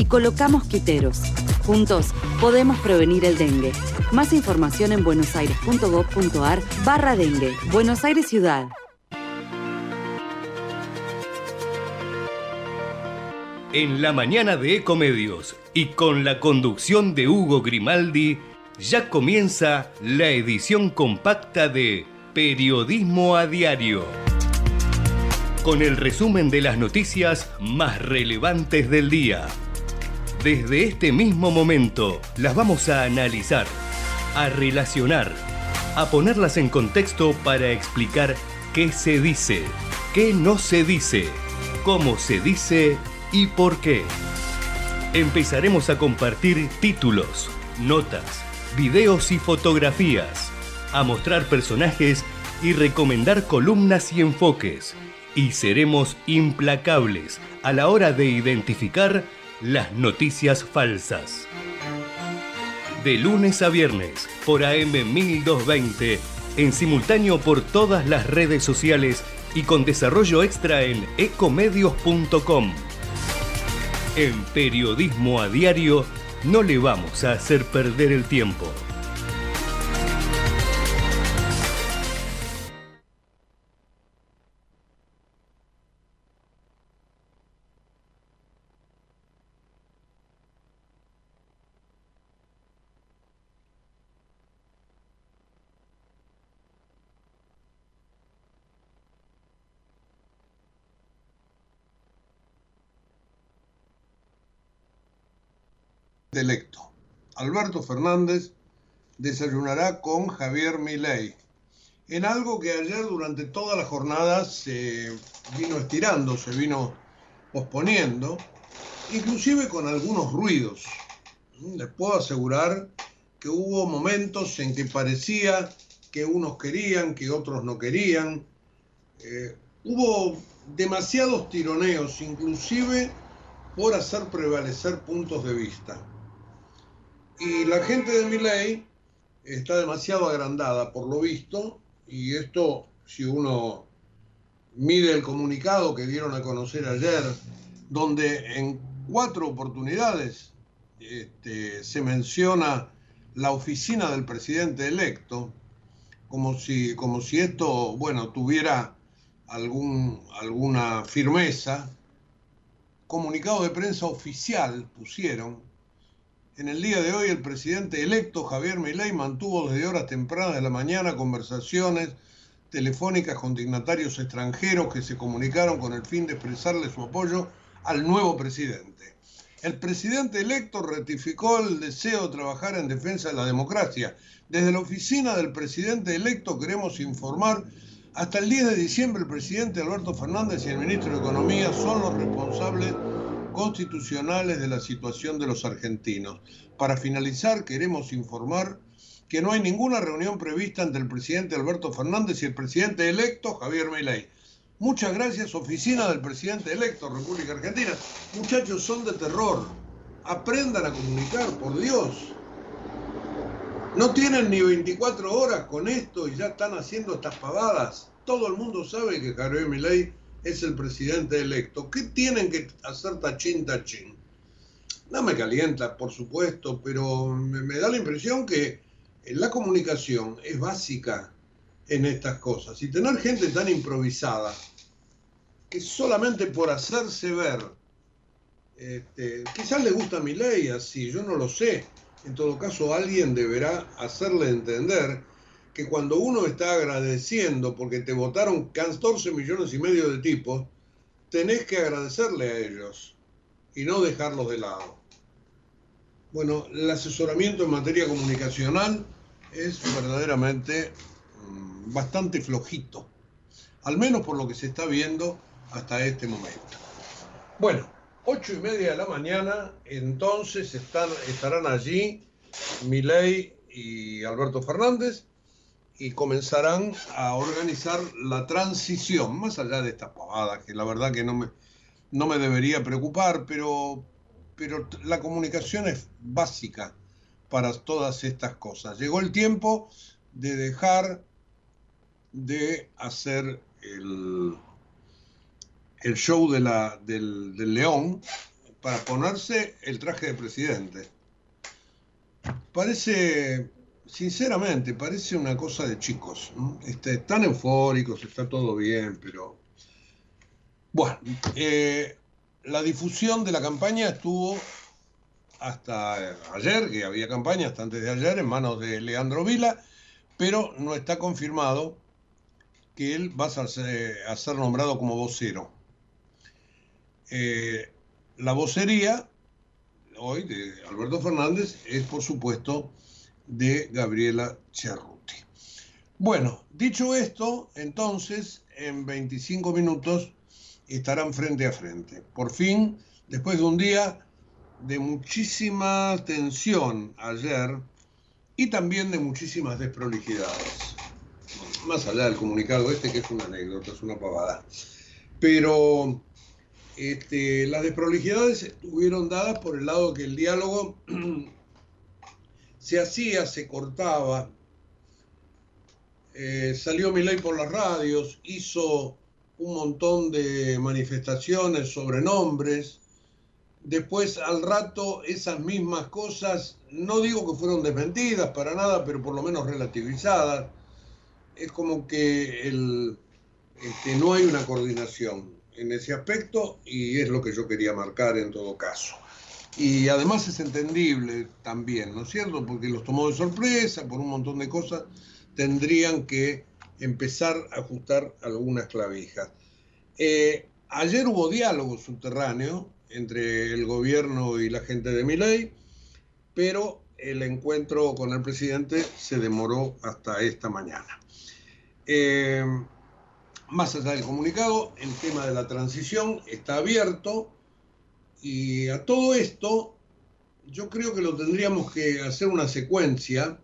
y colocamos quiteros. Juntos podemos prevenir el dengue. Más información en buenosaires.gov.ar barra dengue. Buenos Aires Ciudad. En la mañana de Ecomedios y con la conducción de Hugo Grimaldi, ya comienza la edición compacta de Periodismo a Diario. Con el resumen de las noticias más relevantes del día. Desde este mismo momento las vamos a analizar, a relacionar, a ponerlas en contexto para explicar qué se dice, qué no se dice, cómo se dice y por qué. Empezaremos a compartir títulos, notas, videos y fotografías, a mostrar personajes y recomendar columnas y enfoques. Y seremos implacables a la hora de identificar las noticias falsas. De lunes a viernes por AM 1220, en simultáneo por todas las redes sociales y con desarrollo extra en ecomedios.com. En Periodismo a Diario no le vamos a hacer perder el tiempo. Electo. Alberto Fernández desayunará con Javier Milei en algo que ayer durante toda la jornada se vino estirando, se vino posponiendo, inclusive con algunos ruidos. Les puedo asegurar que hubo momentos en que parecía que unos querían, que otros no querían. Eh, hubo demasiados tironeos, inclusive por hacer prevalecer puntos de vista. Y la gente de Miley está demasiado agrandada, por lo visto, y esto, si uno mide el comunicado que dieron a conocer ayer, donde en cuatro oportunidades este, se menciona la oficina del presidente electo, como si, como si esto, bueno, tuviera algún, alguna firmeza. Comunicado de prensa oficial pusieron, en el día de hoy el presidente electo Javier Milei mantuvo desde horas tempranas de la mañana conversaciones telefónicas con dignatarios extranjeros que se comunicaron con el fin de expresarle su apoyo al nuevo presidente. El presidente electo ratificó el deseo de trabajar en defensa de la democracia. Desde la oficina del presidente electo queremos informar, hasta el 10 de diciembre el presidente Alberto Fernández y el ministro de Economía son los responsables constitucionales de la situación de los argentinos. Para finalizar, queremos informar que no hay ninguna reunión prevista entre el presidente Alberto Fernández y el presidente electo Javier Milei. Muchas gracias, oficina del presidente electo, República Argentina. Muchachos, son de terror. Aprendan a comunicar, por Dios. No tienen ni 24 horas con esto y ya están haciendo estas pavadas. Todo el mundo sabe que Javier Milei es el presidente electo. ¿Qué tienen que hacer tachín tachín? No me calienta, por supuesto, pero me, da la impresión que la comunicación es básica en estas cosas. Y tener gente tan improvisada, que solamente por hacerse ver, este, quizás le gusta mi ley así, yo no lo sé. En todo caso, alguien deberá hacerle entender que cuando uno está agradeciendo porque te votaron 14 millones y medio de tipos, tenés que agradecerle a ellos y no dejarlos de lado. Bueno, el asesoramiento en materia comunicacional es verdaderamente mm, bastante flojito, al menos por lo que se está viendo hasta este momento. Bueno, 8 y media de la mañana, entonces están, estarán allí Milei y Alberto Fernández y comenzarán a organizar la transición, más allá de esta pavada, que la verdad que no me, no me debería preocupar, pero, pero la comunicación es básica para todas estas cosas. Llegó el tiempo de dejar de hacer el, el show de la, del, del león para ponerse el traje de presidente. Parece sinceramente, parece una cosa de chicos. Este, están eufóricos, está todo bien, pero... Bueno, eh, la difusión de la campaña estuvo hasta ayer, que había campaña hasta antes de ayer, en manos de Leandro Vila, pero no está confirmado que él va a ser, nombrado como vocero. Eh, la vocería hoy de Alberto Fernández es, por supuesto, de Gabriela Cerruti. Bueno, dicho esto, entonces en 25 minutos estarán frente a frente. Por fin, después de un día de muchísima tensión ayer y también de muchísimas desprolijidades. Más allá del comunicado este, que es una anécdota, es una pavada. Pero este, las desprolijidades estuvieron dadas por el lado que el diálogo se hacía, se cortaba. Eh, salió Milei por las radios, hizo un montón de manifestaciones sobre nombres. Después, al rato, esas mismas cosas, no digo que fueron desmentidas para nada, pero por lo menos relativizadas. Es como que este, no hay una coordinación en ese aspecto y es lo que yo quería marcar en todo caso. Y además es entendible también, ¿no es cierto? Porque los tomó de sorpresa por un montón de cosas, tendrían que empezar a ajustar algunas clavijas. Eh, ayer hubo diálogo subterráneo entre el gobierno y la gente de Miley, pero el encuentro con el presidente se demoró hasta esta mañana. Eh, más allá del comunicado, el tema de la transición está abierto y a todo esto, yo creo que lo tendríamos que hacer una secuencia,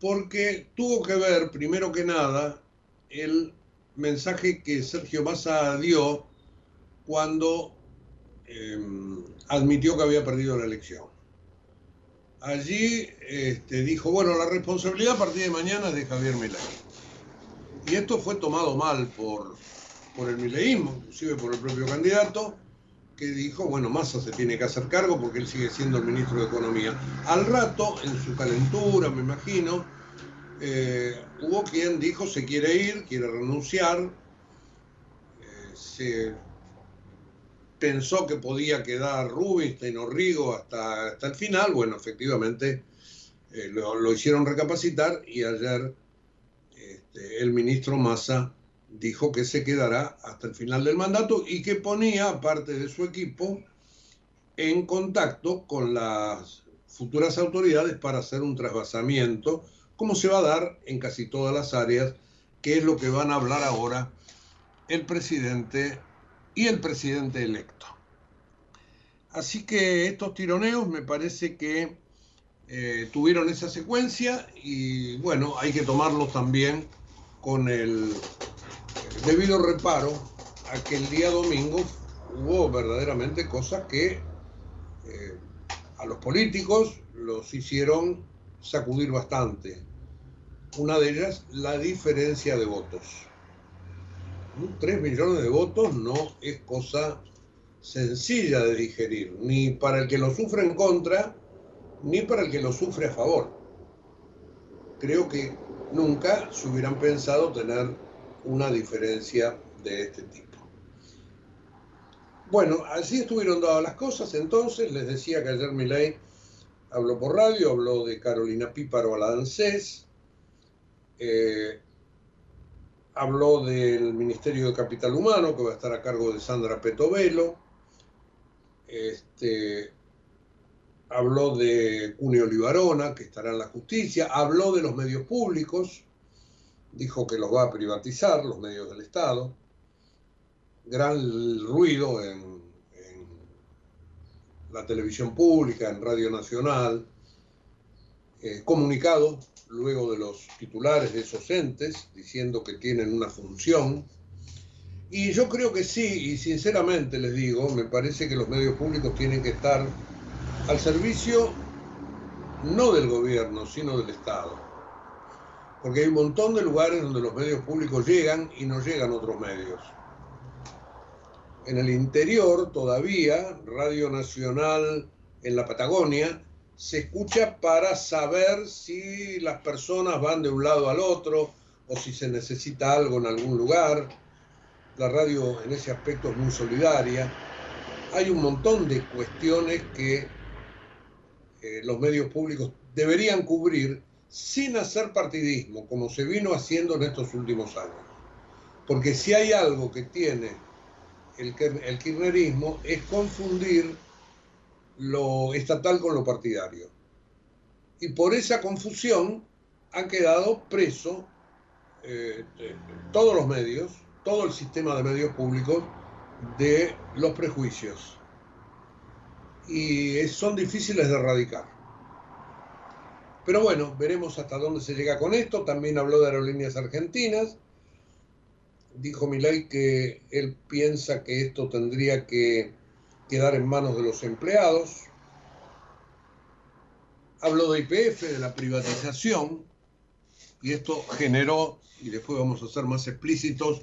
porque tuvo que ver, primero que nada, el mensaje que Sergio Massa dio cuando em, admitió que había perdido la elección. Allí este, dijo, bueno, la responsabilidad a partir de mañana es de Javier Milei. Y esto fue tomado mal por, por el mileísmo, inclusive por el propio candidato, que dijo, bueno, Massa se tiene que hacer cargo porque él sigue siendo el ministro de Economía. Al rato, en su calentura, me imagino, eh, hubo quien dijo se quiere ir, quiere renunciar, eh, se pensó que podía quedar Rubinstein o Rigo hasta, hasta el final, bueno, efectivamente eh, lo, hicieron recapacitar y ayer este, el ministro Massa dijo que se quedará hasta el final del mandato y que ponía parte de su equipo en contacto con las futuras autoridades para hacer un trasvasamiento, como se va a dar en casi todas las áreas, que es lo que van a hablar ahora el presidente y el presidente electo. Así que estos tironeos me parece que eh, tuvieron esa secuencia y bueno, hay que tomarlos también con el debido reparo a que el día domingo hubo verdaderamente cosas que eh, a los políticos los hicieron sacudir bastante. Una de ellas, la diferencia de votos. Tres millones de votos no es cosa sencilla de digerir, ni para el que lo sufre en contra, ni para el que lo sufre a favor. Creo que nunca se hubieran pensado tener una diferencia de este tipo. Bueno, así estuvieron dadas las cosas. Entonces, les decía que ayer Milei habló por radio, habló de Carolina Píparo a la eh, habló del Ministerio de Capital Humano, que va a estar a cargo de Sandra Petovelo, este, habló de Cuneo Libarona, que estará en la justicia, habló de los medios públicos, dijo que los va a privatizar, los medios del Estado. Gran ruido en, la televisión pública, en Radio Nacional, eh, comunicado luego de los titulares de esos entes diciendo que tienen una función. Y yo creo que sí, y sinceramente les digo, me parece que los medios públicos tienen que estar al servicio no del gobierno, sino del Estado. Porque hay un montón de lugares donde los medios públicos llegan y no llegan otros medios. En el interior todavía, Radio Nacional en la Patagonia, se escucha para saber si las personas van de un lado al otro o si se necesita algo en algún lugar. La radio en ese aspecto es muy solidaria. Hay un montón de cuestiones que eh, los medios públicos deberían cubrir sin hacer partidismo, como se vino haciendo en estos últimos años. Porque si hay algo que tiene el, el kirchnerismo es confundir lo estatal con lo partidario. Y por esa confusión han quedado presos eh, todos los medios, todo el sistema de medios públicos de los prejuicios. Y son difíciles de erradicar. Pero bueno, veremos hasta dónde se llega con esto. También habló de aerolíneas argentinas. Dijo Milay que él piensa que esto tendría que quedar en manos de los empleados. Habló de IPF, de la privatización, y esto generó, y después vamos a ser más explícitos,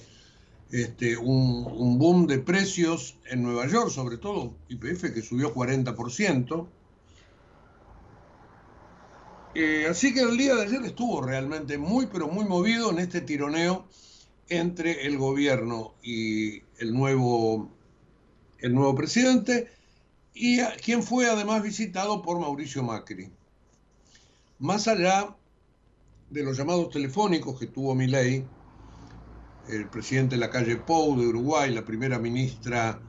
este, un, boom de precios en Nueva York, sobre todo IPF, que subió 40%. Eh, así que el día de ayer estuvo realmente muy, pero muy movido en este tironeo entre el gobierno y el nuevo el nuevo presidente, y quien fue además visitado por Mauricio Macri. Más allá de los llamados telefónicos que tuvo Milei, el presidente de la calle Pou de Uruguay, la primera ministra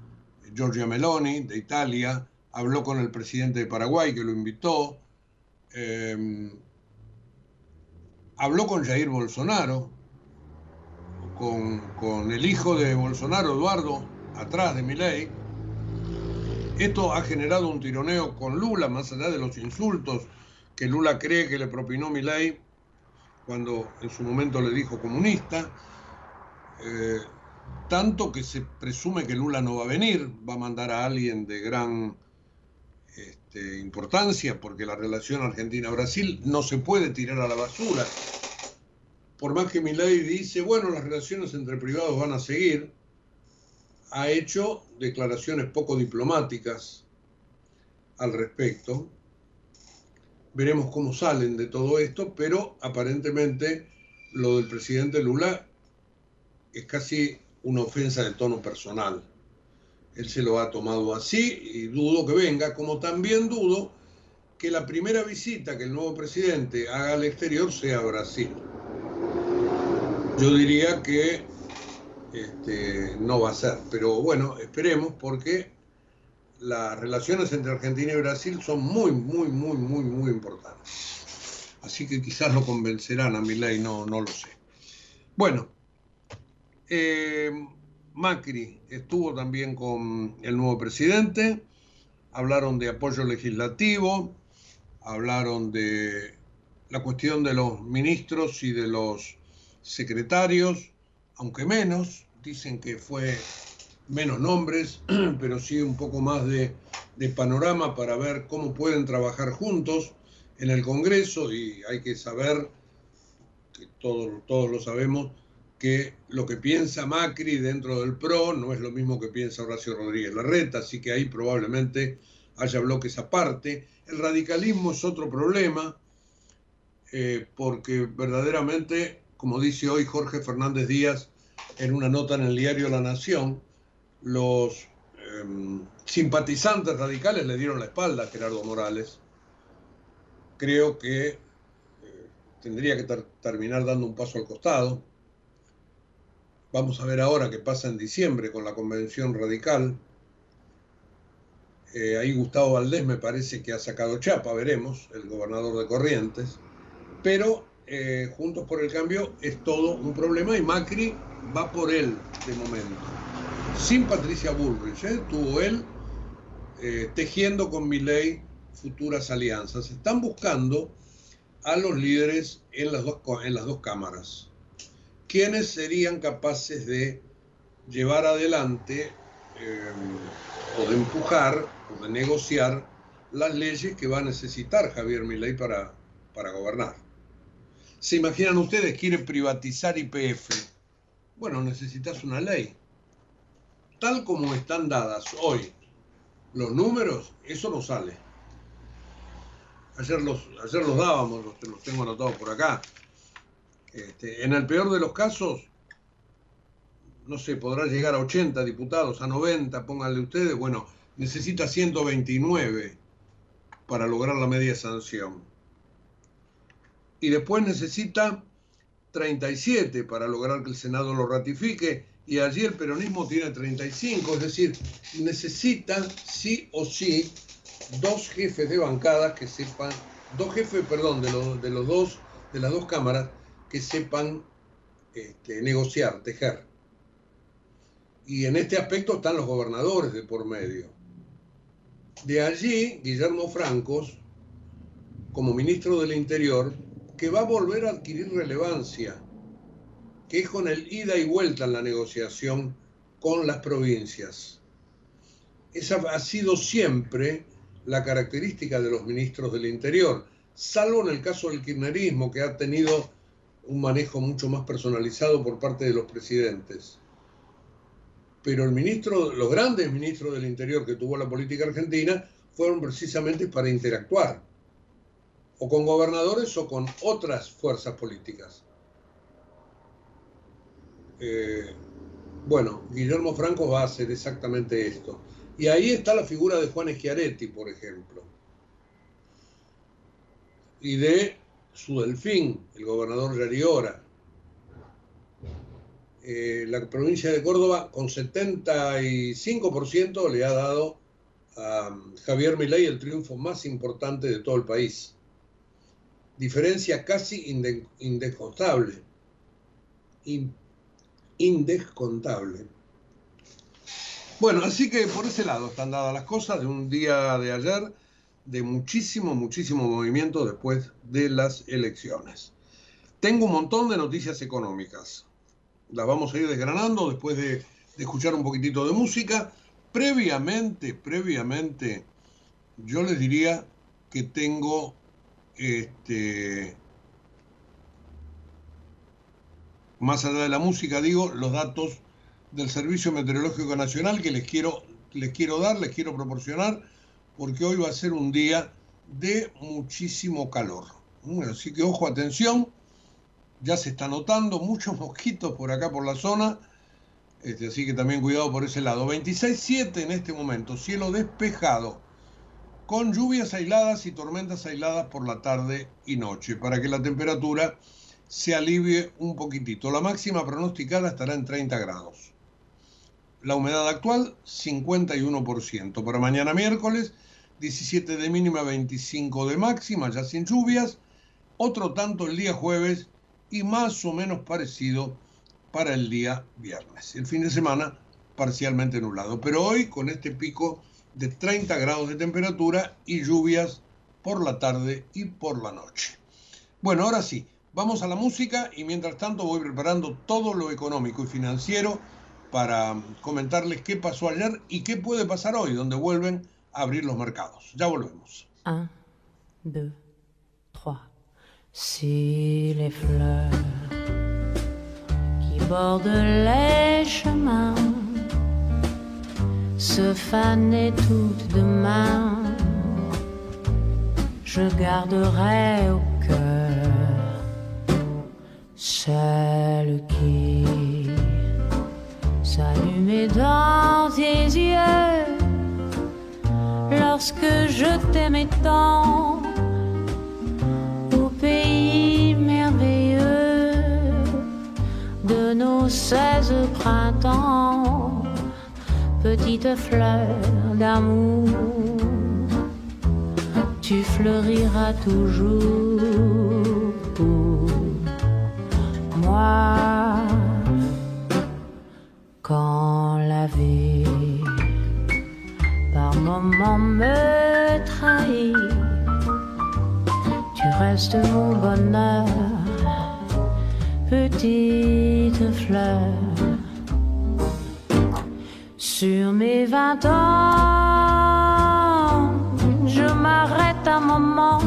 Giorgia Meloni de Italia, habló con el presidente de Paraguay que lo invitó, em, habló con Jair Bolsonaro, con, con, el hijo de Bolsonaro, Eduardo, atrás de Milei, esto ha generado un tironeo con Lula, más allá de los insultos que Lula cree que le propinó Milei cuando en su momento le dijo comunista. Eh, tanto que se presume que Lula no va a venir, va a mandar a alguien de gran importancia, porque la relación Argentina-Brasil no se puede tirar a la basura. Por más que Milei dice, bueno, las relaciones entre privados van a seguir, ha hecho declaraciones poco diplomáticas al respecto. Veremos cómo salen de todo esto, pero aparentemente lo del presidente Lula es casi una ofensa de tono personal. Él se lo ha tomado así y dudo que venga, como también dudo que la primera visita que el nuevo presidente haga al exterior sea a Brasil. Yo diría que este, no va a ser. Pero bueno, esperemos porque las relaciones entre Argentina y Brasil son muy, muy, muy, muy, muy importantes. Así que quizás lo convencerán a mi ley, no, no lo sé. Bueno, eh, Macri estuvo también con el nuevo presidente, hablaron de apoyo legislativo, hablaron de la cuestión de los ministros y de los secretarios, aunque menos, dicen que fue menos nombres, pero sí un poco más de, panorama para ver cómo pueden trabajar juntos en el Congreso y hay que saber, que todos, todos lo sabemos, que lo que piensa Macri dentro del PRO no es lo mismo que piensa Horacio Rodríguez Larreta, así que ahí probablemente haya bloques aparte. El radicalismo es otro problema, eh, porque verdaderamente, como dice hoy Jorge Fernández Díaz, en una nota en el diario La Nación, los em, simpatizantes radicales le dieron la espalda a Gerardo Morales. Creo que eh, tendría que terminar dando un paso al costado. Vamos a ver ahora qué pasa en diciembre con la convención radical. Eh, ahí Gustavo Valdés me parece que ha sacado chapa, veremos, el gobernador de Corrientes. Pero eh, Juntos por el Cambio es todo un problema y Macri va por él de momento. Sin Patricia Bullrich, ¿eh? tuvo él tejiendo con mi ley futuras alianzas. Están buscando a los líderes en las dos cámaras. ¿Quiénes serían capaces de llevar adelante eh, o de empujar o de negociar las leyes que va a necesitar Javier Milei para, para gobernar? ¿Se imaginan ustedes, quiere privatizar IPF? Bueno, necesitas una ley. Tal como están dadas hoy los números, eso no sale. Ayer los, ayer los dábamos, los, tengo anotados por acá. Este, en el peor de los casos, no sé, podrá llegar a 80 diputados, a 90, pónganle ustedes, bueno, necesita 129 para lograr la media sanción. Y después necesita 37 para lograr que el Senado lo ratifique y allí el peronismo tiene 35, es decir, necesita sí o sí dos jefes de bancadas que sepan, dos jefes, perdón, de los, de los dos, de las dos cámaras que sepan este, negociar, tejer. Y en este aspecto están los gobernadores de por medio. De allí, Guillermo Francos, como ministro del Interior, que va a volver a adquirir relevancia, que es con el ida y vuelta en la negociación con las provincias. Esa ha sido siempre la característica de los ministros del Interior, salvo en el caso del kirchnerismo, que ha tenido un manejo mucho más personalizado por parte de los presidentes. Pero el ministro, los grandes ministros del Interior que tuvo la política argentina fueron precisamente para interactuar, o con gobernadores o con otras fuerzas políticas. Eh, bueno, Guillermo Franco va a hacer exactamente esto. Y ahí está la figura de Juan Schiaretti, por ejemplo. Y de su delfín, el gobernador Yariora. Eh, la provincia de Córdoba, con 75%, le ha dado a Javier Milei el triunfo más importante de todo el país. Diferencia casi indescontable. indescontable. Bueno, así que por ese lado están dadas las cosas de un día de ayer de muchísimo, muchísimo movimiento después de las elecciones. Tengo un montón de noticias económicas. Las vamos a ir desgranando después de, escuchar un poquitito de música. Previamente, previamente, yo les diría que tengo este, más allá de la música, digo, los datos del Servicio Meteorológico Nacional que les quiero, les quiero dar, les quiero proporcionar, porque hoy va a ser un día de muchísimo calor. Así que ojo, atención, ya se está notando muchos mosquitos por acá por la zona, este, así que también cuidado por ese lado. 26.7 en este momento, cielo despejado, con lluvias aisladas y tormentas aisladas por la tarde y noche, para que la temperatura se alivie un poquitito. La máxima pronosticada estará en 30 grados. La humedad actual, 51%. Para mañana miércoles, 17 de mínima, 25 de máxima, ya sin lluvias. Otro tanto el día jueves y más o menos parecido para el día viernes. El fin de semana parcialmente nublado. Pero hoy con este pico de 30 grados de temperatura y lluvias por la tarde y por la noche. Bueno, ahora sí, vamos a la música y mientras tanto voy preparando todo lo económico y financiero para comentarles qué pasó ayer y qué puede pasar hoy, donde vuelven abrir los mercados. Ya volvemos. Un, deux, trois. Si les fleurs qui bordent les chemins se fanaient toutes demain, je garderai au cœur celle qui s'allumer dans tes yeux lorsque je t'aimais tant. Au pays merveilleux de nos seize printemps, petite fleur d'amour, tu fleuriras toujours pour moi. Quand la vie par comment me trahir. Tu restes mon bonheur, petite fleur. Sur mes vingt ans, je m'arrête un moment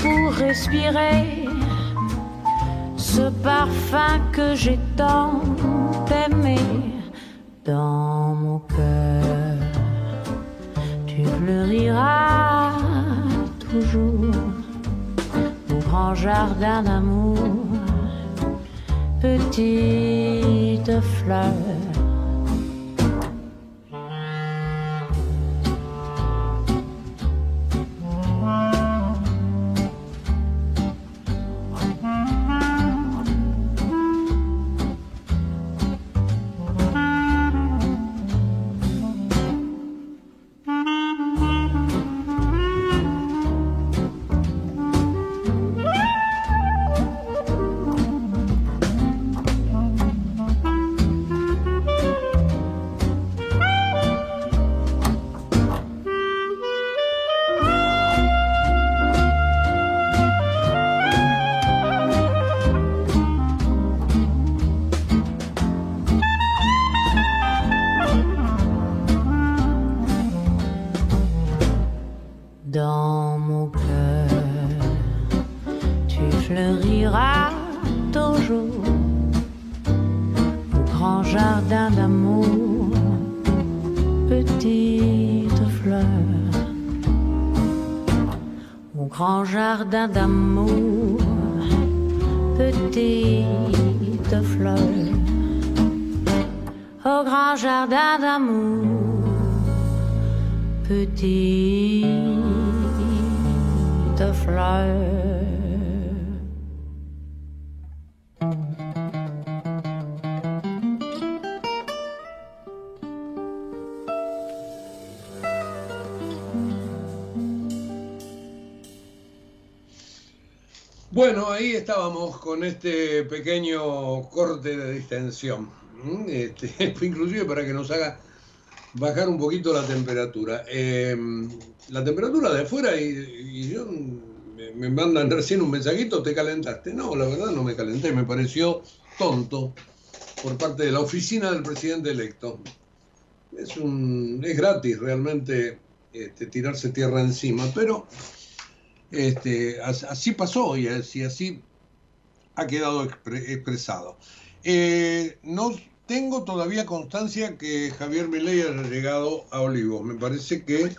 pour respirer ce parfum que j'ai tant aimé dans mon cœur. Tu fleuriras toujours au grand jardin d'amour, petite fleur. Estábamos con este pequeño corte de distensión. Este, inclusive para que nos haga bajar un poquito la temperatura. Eh, la temperatura de afuera y, yo me, mandan recién un mensajito, ¿te calentaste? No, la verdad no me calenté, me pareció tonto por parte de la oficina del presidente electo. Es, un, es gratis realmente este, tirarse tierra encima, pero este, as- así pasó y así, así ha quedado expre- expresado. Eh, no tengo todavía constancia que Javier Milei haya llegado a Olivos. Me parece que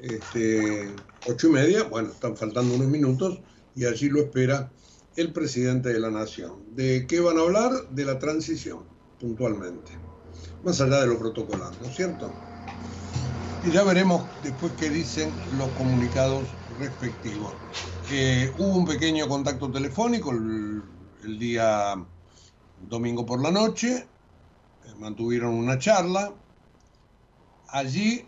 este, ocho y media, bueno, están faltando unos minutos y allí lo espera el presidente de la nación. ¿De qué van a hablar? De la transición, puntualmente. Más allá de lo protocolar, ¿no es cierto? Y ya veremos después qué dicen los comunicados respectivos. Hubo un pequeño contacto telefónico el, día domingo por la noche, eh, mantuvieron una charla. Allí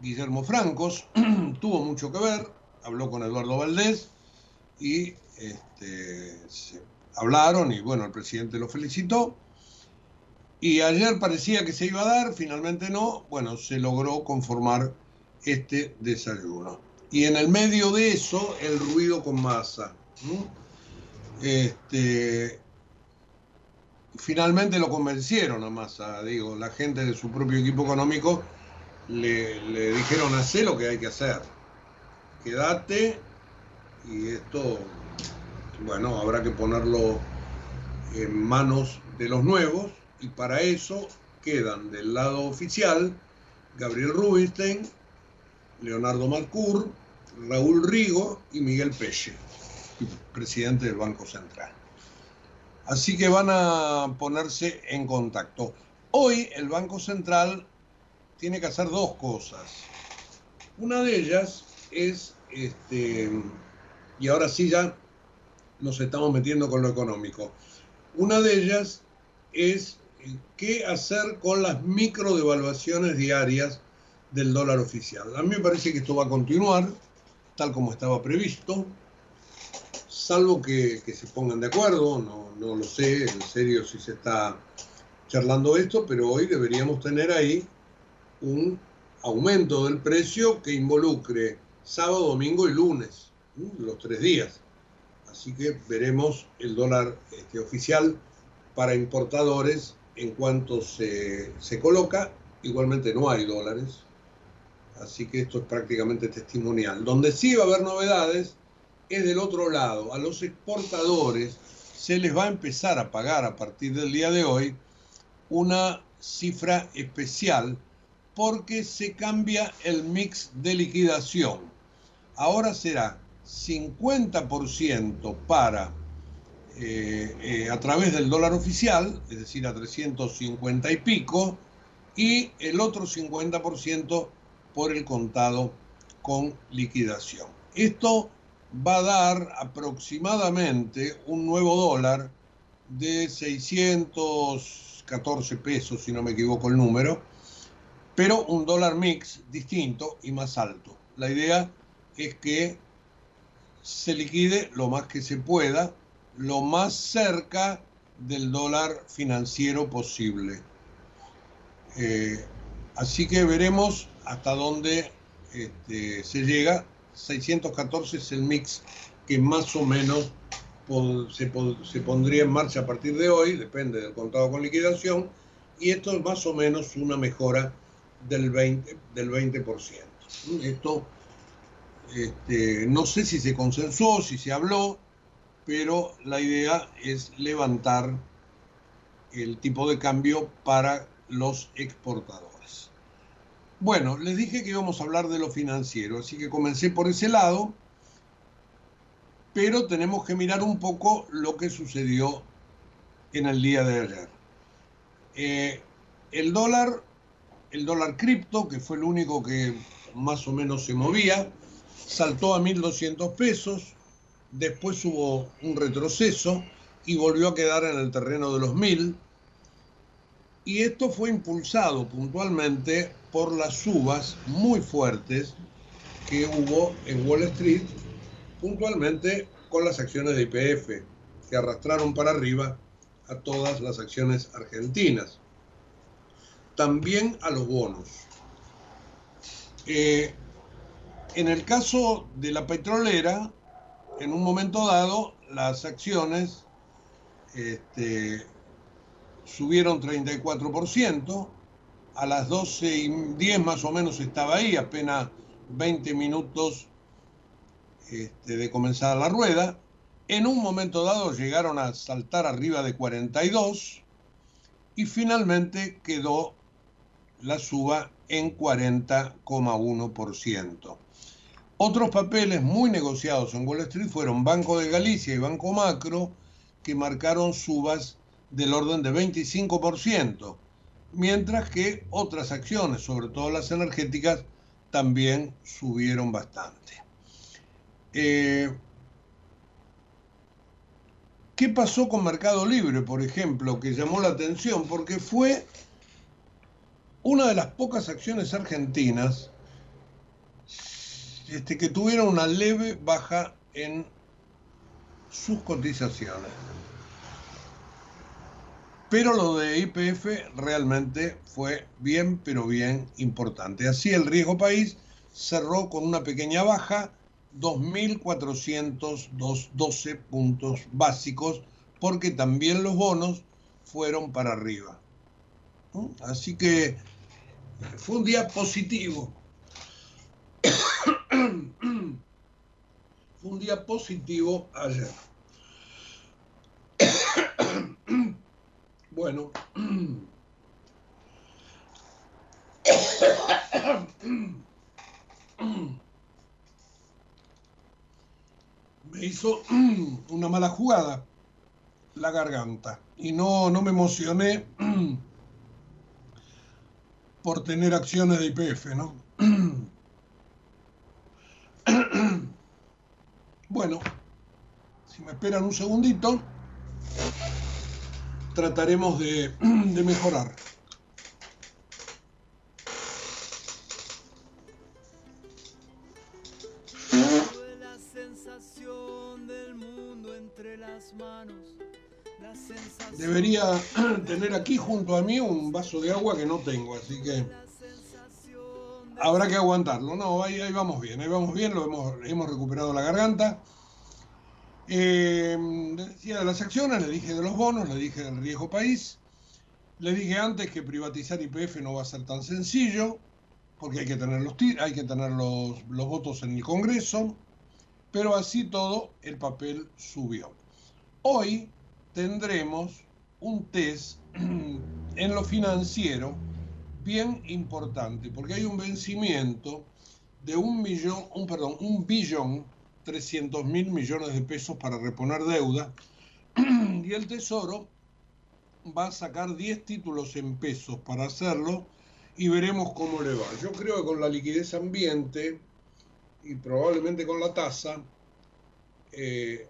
Guillermo Francos tuvo mucho que ver, habló con Eduardo Valdés y este, hablaron y bueno, el presidente lo felicitó. Y ayer parecía que se iba a dar, finalmente no, bueno, se logró conformar este desayuno. Y en el medio de eso, el ruido con masa. Este, finalmente lo convencieron a Massa, digo, la gente de su propio equipo económico le, dijeron, hacé lo que hay que hacer, quédate y esto, bueno, habrá que ponerlo en manos de los nuevos y para eso quedan del lado oficial Gabriel Rubinstein, Leonardo Marcur, Raúl Rigo y Miguel Pelle, presidente del Banco Central. Así que van a ponerse en contacto. Hoy el Banco Central tiene que hacer dos cosas. Una de ellas es, este, y ahora sí ya nos estamos metiendo con lo económico. Una de ellas es eh, qué hacer con las micro devaluaciones diarias del dólar oficial. A mí me parece que esto va a continuar tal como estaba previsto, salvo que, que se pongan de acuerdo, no, no lo sé en serio si se está charlando esto, pero hoy deberíamos tener ahí un aumento del precio que involucre sábado, domingo y lunes, los tres días. Así que veremos el dólar este, oficial para importadores en cuanto se, se coloca. Igualmente no hay dólares, así que esto es prácticamente testimonial. Donde sí va a haber novedades es del otro lado. A los exportadores se les va a empezar a pagar a partir del día de hoy una cifra especial porque se cambia el mix de liquidación. Ahora será 50% para eh, eh, a través del dólar oficial, es decir, a 350 y pico, y el otro 50% por el contado con liquidación. Esto va a dar aproximadamente un nuevo dólar de 614 pesos, si no me equivoco el número, pero un dólar mix distinto y más alto. La idea es que se liquide lo más que se pueda, lo más cerca del dólar financiero posible. Eh, así que veremos hasta dónde este, se llega. 614 es el mix que más o menos se, se, pondría en marcha a partir de hoy, depende del contado con liquidación, y esto es más o menos una mejora del 20%. Del 20%. Esto este, no sé si se consensuó, si se habló, pero la idea es levantar el tipo de cambio para los exportadores. Bueno, les dije que íbamos a hablar de lo financiero, así que comencé por ese lado, pero tenemos que mirar un poco lo que sucedió en el día de ayer. Eh, el dólar, el dólar cripto, que fue el único que más o menos se movía, saltó a 1.200 pesos, después hubo un retroceso y volvió a quedar en el terreno de los 1.000. Y esto fue impulsado puntualmente por las subas muy fuertes que hubo en Wall Street, puntualmente con las acciones de IPF, que arrastraron para arriba a todas las acciones argentinas. También a los bonos. Eh, en el caso de la petrolera, en un momento dado, las acciones este, subieron 34%, a las 12 y 10 más o menos estaba ahí, apenas 20 minutos este, de comenzar la rueda. En un momento dado llegaron a saltar arriba de 42 y finalmente quedó la suba en 40,1%. Otros papeles muy negociados en Wall Street fueron Banco de Galicia y Banco Macro, que marcaron subas del orden de 25%, mientras que otras acciones, sobre todo las energéticas, también subieron bastante. Eh, ¿Qué pasó con Mercado Libre, por ejemplo, que llamó la atención? Porque fue una de las pocas acciones argentinas este, que tuvieron una leve baja en sus cotizaciones. Pero lo de IPF realmente fue bien, pero bien importante. Así el riesgo país cerró con una pequeña baja, 2.412 puntos básicos, porque también los bonos fueron para arriba. Así que fue un día positivo fue un día positivo ayer. Bueno. me hizo una mala jugada la garganta y no, no me emocioné por tener acciones de IPF, ¿no? Bueno, si me esperan un segundito, trataremos de, mejorar. Debería tener aquí junto a mí un vaso de agua que no tengo, así que habrá que aguantarlo. No, ahí, vamos bien, ahí vamos bien, lo hemos recuperado la garganta. Eh, decía de las acciones, le dije de los bonos, le dije del riesgo país, le dije antes que privatizar IPF no va a ser tan sencillo, porque hay que tener los, hay que tener los, los votos en el Congreso, pero así todo el papel subió. Hoy tendremos un test en lo financiero bien importante, porque hay un vencimiento de un millón, un perdón, un billón 300 mil millones de pesos para reponer deuda y el Tesoro va a sacar 10 títulos en pesos para hacerlo y veremos cómo le va. Yo creo que con la liquidez ambiente y probablemente con la tasa, eh,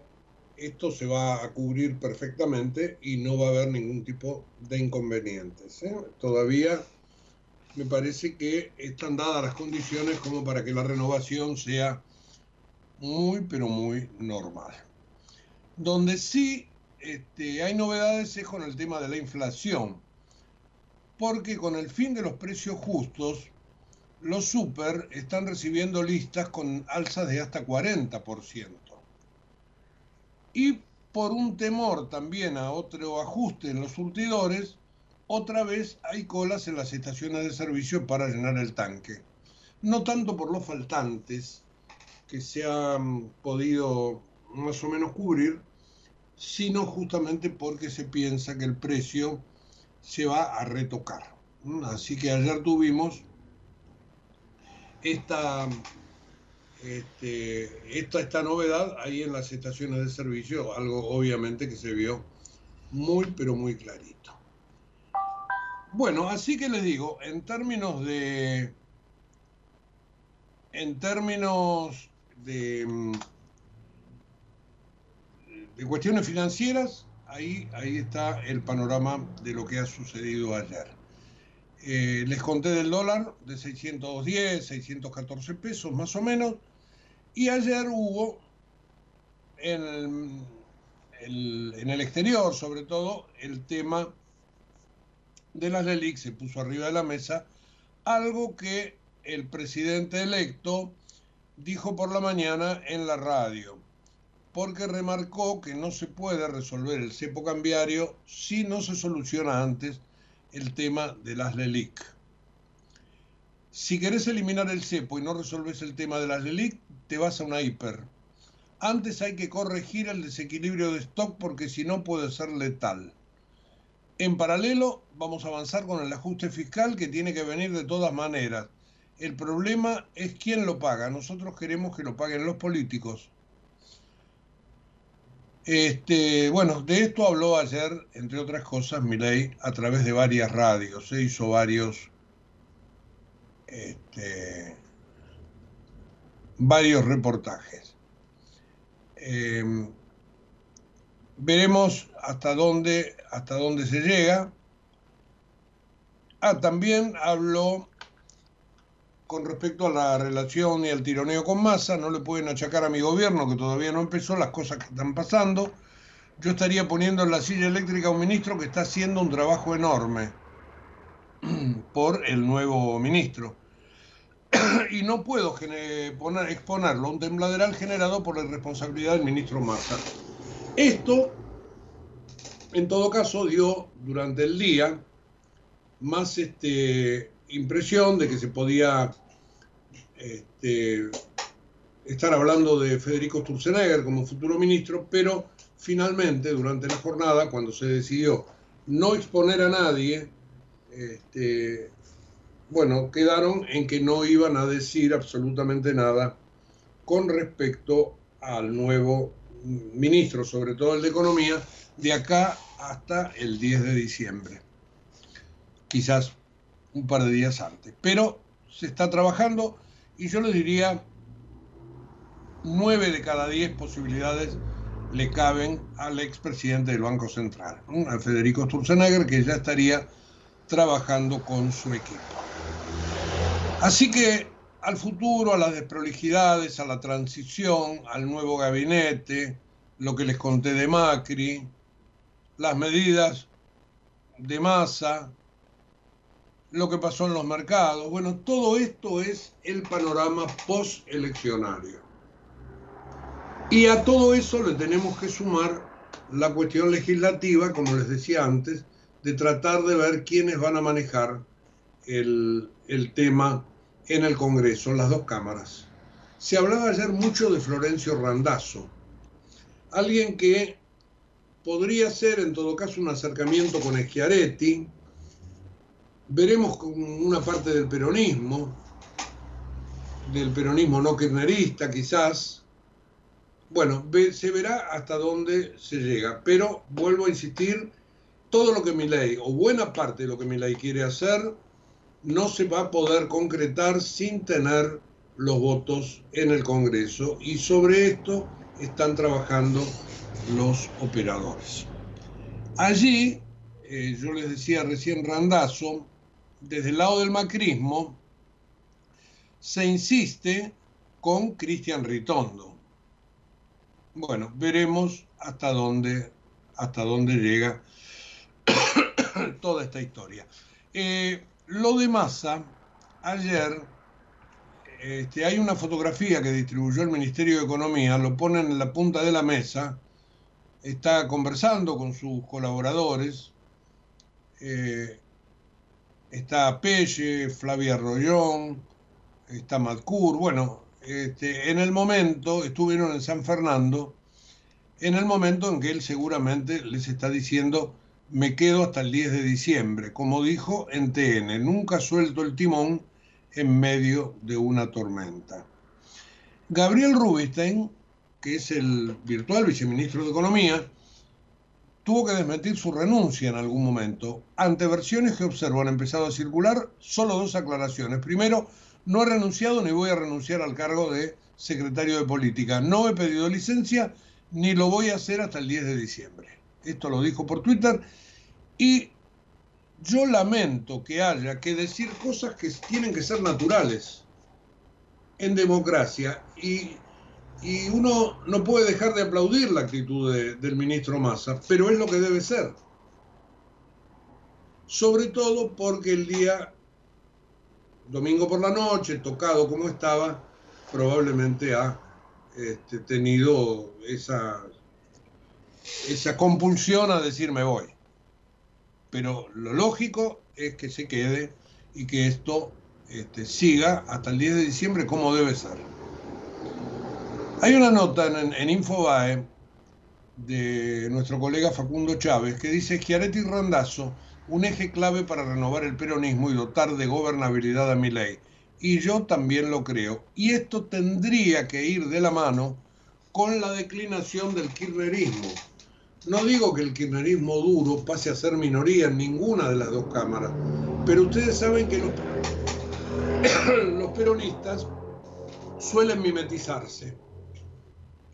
esto se va a cubrir perfectamente y no va a haber ningún tipo de inconvenientes. ¿eh? Todavía me parece que están dadas las condiciones como para que la renovación sea muy, pero muy normal. Donde sí este, hay novedades es con el tema de la inflación, porque con el fin de los precios justos, los super están recibiendo listas con alzas de hasta 40%. Y por un temor también a otro ajuste en los surtidores, otra vez hay colas en las estaciones de servicio para llenar el tanque. No tanto por los faltantes, que se han podido más o menos cubrir, sino justamente porque se piensa que el precio se va a retocar. Así que ayer tuvimos esta este, esta, esta novedad ahí en las estaciones de servicio, algo obviamente que se vio muy, pero muy clarito. Bueno, así que les digo, en términos de. En términos de. Mm, de cuestiones financieras, ahí, ahí está el panorama de lo que ha sucedido ayer. Eh, les conté del dólar de 610, 614 pesos más o menos. Y ayer hubo en el, exterior, sobre todo, el tema de las LELIC se puso arriba de la mesa, algo que el presidente electo dijo por la mañana en la radio, porque remarcó que no se puede resolver el cepo cambiario si no se soluciona antes el tema de las LELIC. Si querés eliminar el cepo y no resolves el tema de las LELIC, te vas a una hiper. Antes hay que corregir el desequilibrio de stock porque si no puede ser letal. En paralelo, vamos a avanzar con el ajuste fiscal que tiene que venir de todas maneras. El problema es quién lo paga. Nosotros queremos que lo paguen los políticos. Este, bueno, de esto habló ayer, entre otras cosas, Milei a través de varias radios. Se hizo varios este, varios reportajes. Em, veremos hasta dónde, hasta dónde se llega. Ah, también habló con respecto a la relación y al tironeo con Massa, no le pueden achacar a mi gobierno que todavía no empezó las cosas que están pasando. Yo estaría poniendo en la silla eléctrica a un ministro que está haciendo un trabajo enorme por el nuevo ministro. y no puedo poner, exponerlo a un tembladeral generado por la irresponsabilidad del ministro Massa. Esto, en todo caso, dio durante el día más este, impresión de que se podía este, estar hablando de Federico Sturzenegger como futuro ministro, pero finalmente, durante la jornada, cuando se decidió no exponer a nadie, este, bueno, quedaron en que no iban a decir absolutamente nada con respecto al nuevo ministro, sobre todo el de Economía, de acá hasta el 10 de diciembre. Quizás un par de días antes. Pero se está trabajando y yo le diría, nueve de cada diez posibilidades le caben al expresidente del Banco Central, a Federico Sturzenegger, que ya estaría trabajando con su equipo. Así que al futuro, a las desprolijidades, a la transición, al nuevo gabinete, lo que les conté de Macri, las medidas de masa, lo que pasó en los mercados. Bueno, todo esto es el panorama posteleccionario. Y a todo eso le tenemos que sumar la cuestión legislativa, como les decía antes, de tratar de ver quiénes van a manejar el, el tema en el Congreso, las dos cámaras. Se hablaba ayer mucho de Florencio Randazzo, alguien que podría ser en todo caso un acercamiento con Schiaretti, veremos una parte del peronismo, del peronismo no kirchnerista quizás, bueno, se verá hasta dónde se llega, pero vuelvo a insistir, todo lo que mi ley, o buena parte de lo que mi ley quiere hacer, no se va a poder concretar sin tener los votos en el Congreso y sobre esto están trabajando los operadores. Allí, eh, yo les decía recién Randazo, desde el lado del macrismo, se insiste con Cristian Ritondo. Bueno, veremos hasta dónde, hasta dónde llega toda esta historia. Eh, lo de Massa, ayer este, hay una fotografía que distribuyó el Ministerio de Economía, lo ponen en la punta de la mesa, está conversando con sus colaboradores, eh, está Pelle, Flavia Rollón, está Madcur, bueno, este, en el momento, estuvieron en San Fernando, en el momento en que él seguramente les está diciendo, me quedo hasta el 10 de diciembre, como dijo en TN, nunca suelto el timón en medio de una tormenta. Gabriel Rubinstein, que es el virtual viceministro de Economía, tuvo que desmentir su renuncia en algún momento. Ante versiones que observo han empezado a circular, solo dos aclaraciones. Primero, no he renunciado ni voy a renunciar al cargo de secretario de Política. No he pedido licencia ni lo voy a hacer hasta el 10 de diciembre. Esto lo dijo por Twitter y yo lamento que haya que decir cosas que tienen que ser naturales en democracia y y uno no puede dejar de aplaudir la actitud del ministro Massa, pero es lo que debe ser. Sobre todo porque el día domingo por la noche, tocado como estaba, probablemente ha este, tenido esa, esa compulsión a decir me voy. Pero lo lógico es que se quede y que esto este, siga hasta el 10 de diciembre como debe ser. Hay una nota en, Infobae de nuestro colega Facundo Chávez que dice Schiaretti Randazzo, un eje clave para renovar el peronismo y dotar de gobernabilidad a mi ley. Y yo también lo creo. Y esto tendría que ir de la mano con la declinación del kirchnerismo. No digo que el kirchnerismo duro pase a ser minoría en ninguna de las dos cámaras, pero ustedes saben que los peronistas suelen mimetizarse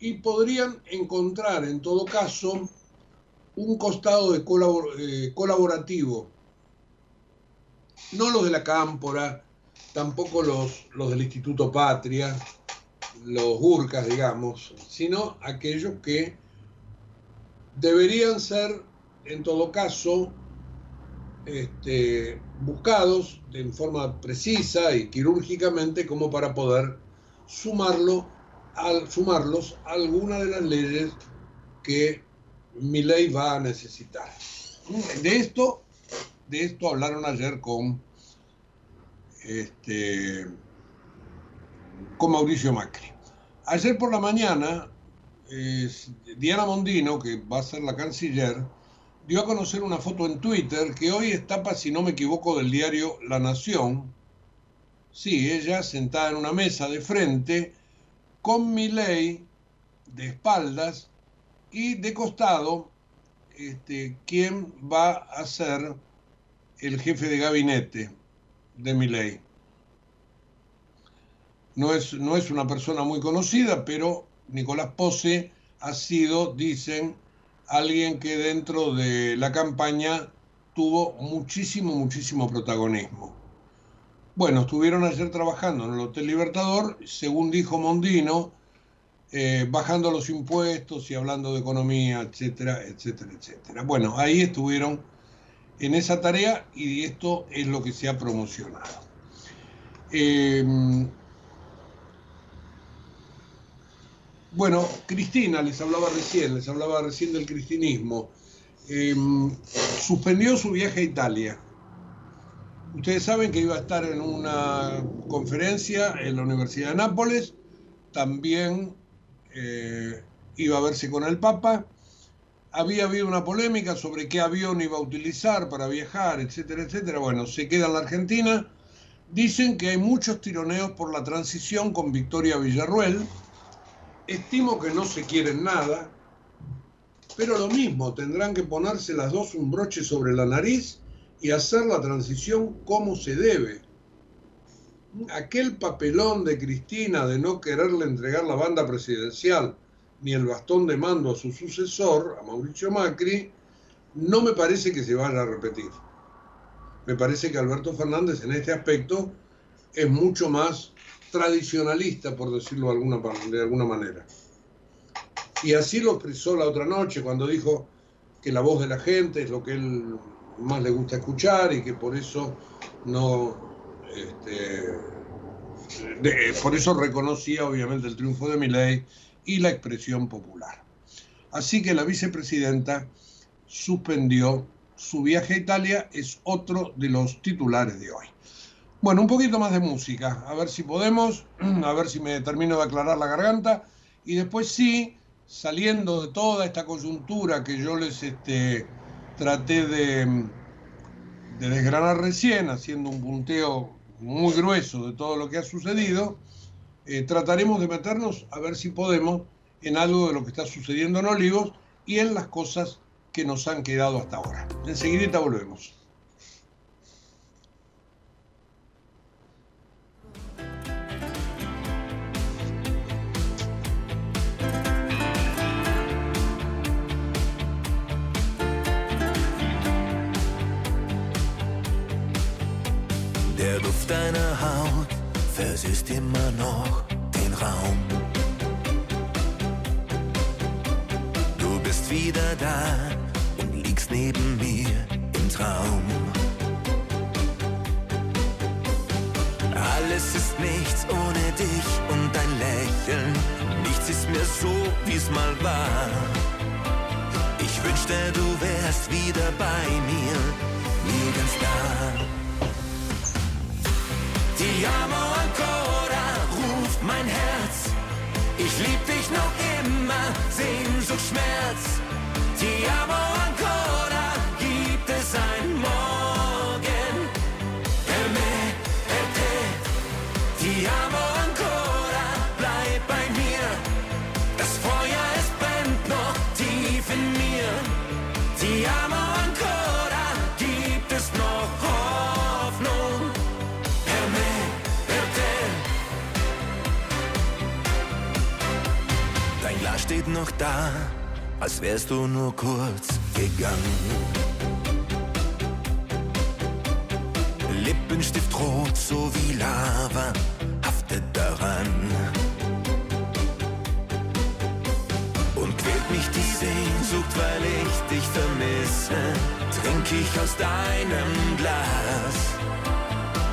y podrían encontrar en todo caso un costado colaborativo. No los de la Cámpora, tampoco los, los del Instituto Patria, los Gurkas, digamos, sino aquellos que deberían ser, en todo caso, este, buscados de forma precisa y quirúrgicamente como para poder sumarlo al sumarlos a alguna de las leyes que mi ley va a necesitar. De esto, de esto hablaron ayer con, este, con Mauricio Macri. Ayer por la mañana, Diana Mondino, que va a ser la canciller, dio a conocer una foto en Twitter que hoy está, si no me equivoco, del diario La Nación. Sí, ella sentada en una mesa de frente, con mi ley de espaldas y de costado, este, quién va a ser el jefe de gabinete de mi ley. No es, no es una persona muy conocida, pero Nicolás Pose ha sido, dicen, alguien que dentro de la campaña tuvo muchísimo, muchísimo protagonismo. Bueno, estuvieron ayer trabajando en el Hotel Libertador, según dijo Mondino, eh, bajando los impuestos y hablando de economía, etcétera, etcétera, etcétera. Bueno, ahí estuvieron en esa tarea y esto es lo que se ha promocionado. Eh, bueno, Cristina les hablaba recién, les hablaba recién del cristinismo. Eh, suspendió su viaje a Italia. Ustedes saben que iba a estar en una conferencia en la Universidad de Nápoles, también eh, iba a verse con el Papa. Había habido una polémica sobre qué avión iba a utilizar para viajar, etcétera, etcétera. Bueno, se queda en la Argentina. Dicen que hay muchos tironeos por la transición con Victoria Villarruel. Estimo que no se quieren nada, pero lo mismo, tendrán que ponerse las dos un broche sobre la nariz y hacer la transición como se debe. Aquel papelón de Cristina de no quererle entregar la banda presidencial ni el bastón de mando a su sucesor, a Mauricio Macri, no me parece que se vaya a repetir. Me parece que Alberto Fernández en este aspecto es mucho más tradicionalista, por decirlo de alguna, de alguna manera. Y así lo expresó la otra noche cuando dijo que la voz de la gente es lo que él más le gusta escuchar y que por eso no este, por eso reconocía obviamente el triunfo de Milei y la expresión popular. Así que la vicepresidenta suspendió su viaje a Italia, es otro de los titulares de hoy. Bueno, un poquito más de música, a ver si podemos, a ver si me termino de aclarar la garganta y después sí, saliendo de toda esta coyuntura que yo les este, traté de, de desgranar recién, haciendo un punteo muy grueso de todo lo que ha sucedido, eh, trataremos de meternos a ver si podemos en algo de lo que está sucediendo en Olivos y en las cosas que nos han quedado hasta ahora. Enseguida volvemos. Deiner Haut versüßt immer noch den Raum. Du bist wieder da und liegst neben mir im Traum. Alles ist nichts ohne dich und dein Lächeln. Nichts ist mehr so, wie es mal war. Ich wünschte, du wärst wieder bei mir, mir ganz nah. Amo ancora, ruft mein Herz. Ich lieb dich noch immer, Sehnsucht, Schmerz. Ti amo noch da, als wärst du nur kurz gegangen. Lippenstift rot, so wie Lava, haftet daran. Und quält mich die Sehnsucht, weil ich dich vermisse, trink ich aus deinem Glas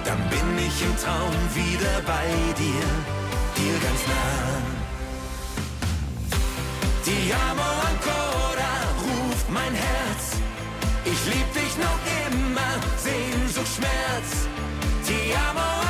dann bin ich im Traum wieder bei dir, dir ganz nah. Ti amo ancora, ruft mein Herz. Ich lieb dich noch immer, Sehnsucht, Schmerz. Ti amo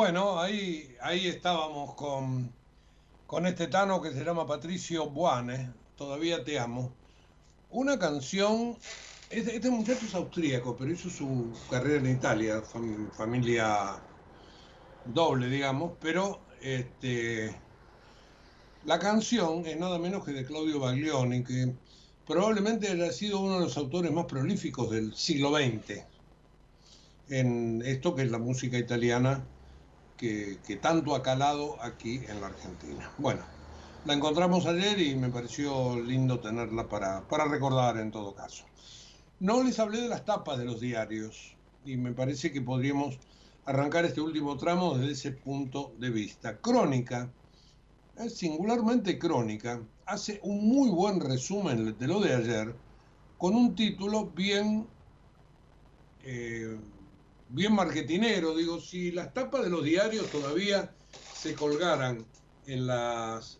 Bueno, ahí, ahí estábamos con, con este tano que se llama Patricio Buane, Todavía te amo. Una canción, este, muchacho es austríaco, pero hizo su carrera en Italia, fam- familia doble, digamos, pero este, la canción es nada menos que de Claudio Baglioni, que probablemente haya sido uno de los autores más prolíficos del siglo XX en esto que es la música italiana que, tanto ha calado aquí en la Argentina. Bueno, la encontramos ayer y me pareció lindo tenerla para, para recordar en todo caso. No les hablé de las tapas de los diarios y me parece que podríamos arrancar este último tramo desde ese punto de vista. Crónica, singularmente Crónica, hace un muy buen resumen de lo de ayer con un título bien, eh, bien marketinero. Digo, si las tapas de los diarios todavía se colgaran en las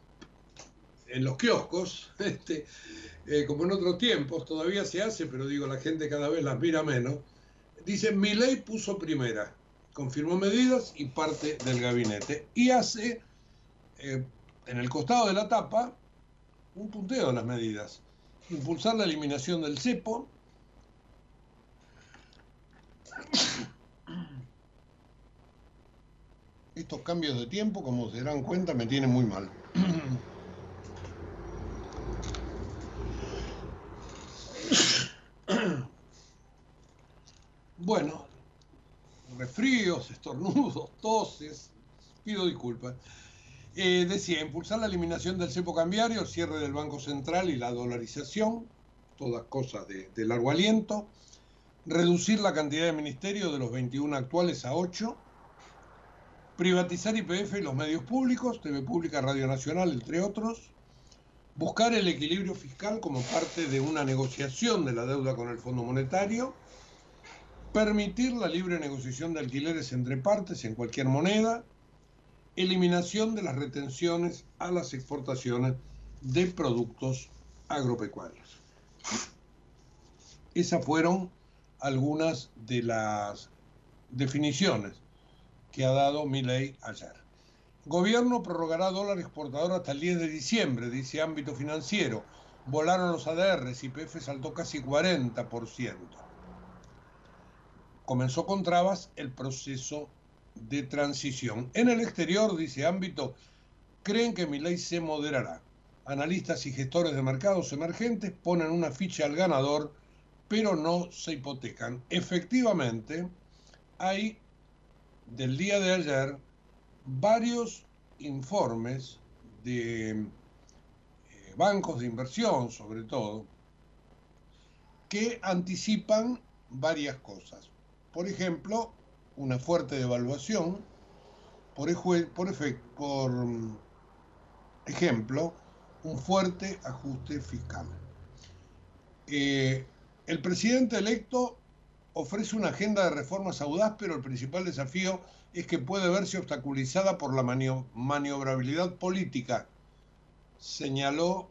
en los kioscos, este, eh, como en otros tiempos, todavía se hace, pero digo, la gente cada vez las mira menos. Dice, mi ley puso primera, confirmó medidas y parte del gabinete. Y hace, eh, en el costado de la tapa, un punteo de las medidas. Impulsar la eliminación del cepo. Estos cambios de tiempo, como se darán cuenta, me tienen muy mal. Bueno, resfríos, estornudos, toses, pido disculpas. Eh, decía, impulsar la eliminación del cepo cambiario, el cierre del Banco Central y la dolarización, todas cosas de, de largo aliento, reducir la cantidad de ministerios de los 21 actuales a 8, privatizar IPF y los medios públicos, TV Pública, Radio Nacional, entre otros, buscar el equilibrio fiscal como parte de una negociación de la deuda con el Fondo Monetario, permitir la libre negociación de alquileres entre partes en cualquier moneda, eliminación de las retenciones a las exportaciones de productos agropecuarios. Esas fueron algunas de las definiciones que ha dado mi ley ayer. Gobierno prorrogará dólar exportador hasta el 10 de diciembre, dice ámbito financiero. Volaron los ADRs, YPF saltó casi 40% comenzó con trabas el proceso de transición. En el exterior, dice ámbito, creen que mi ley se moderará. Analistas y gestores de mercados emergentes ponen una ficha al ganador, pero no se hipotecan. Efectivamente, hay del día de ayer varios informes de eh, bancos de inversión, sobre todo, que anticipan varias cosas. Por ejemplo, una fuerte devaluación, por, mm, ejemplo, un fuerte ajuste fiscal. Eh, el presidente electo ofrece una agenda de reformas audaz, pero el principal desafío es que puede verse obstaculizada por la manio- maniobrabilidad política, señaló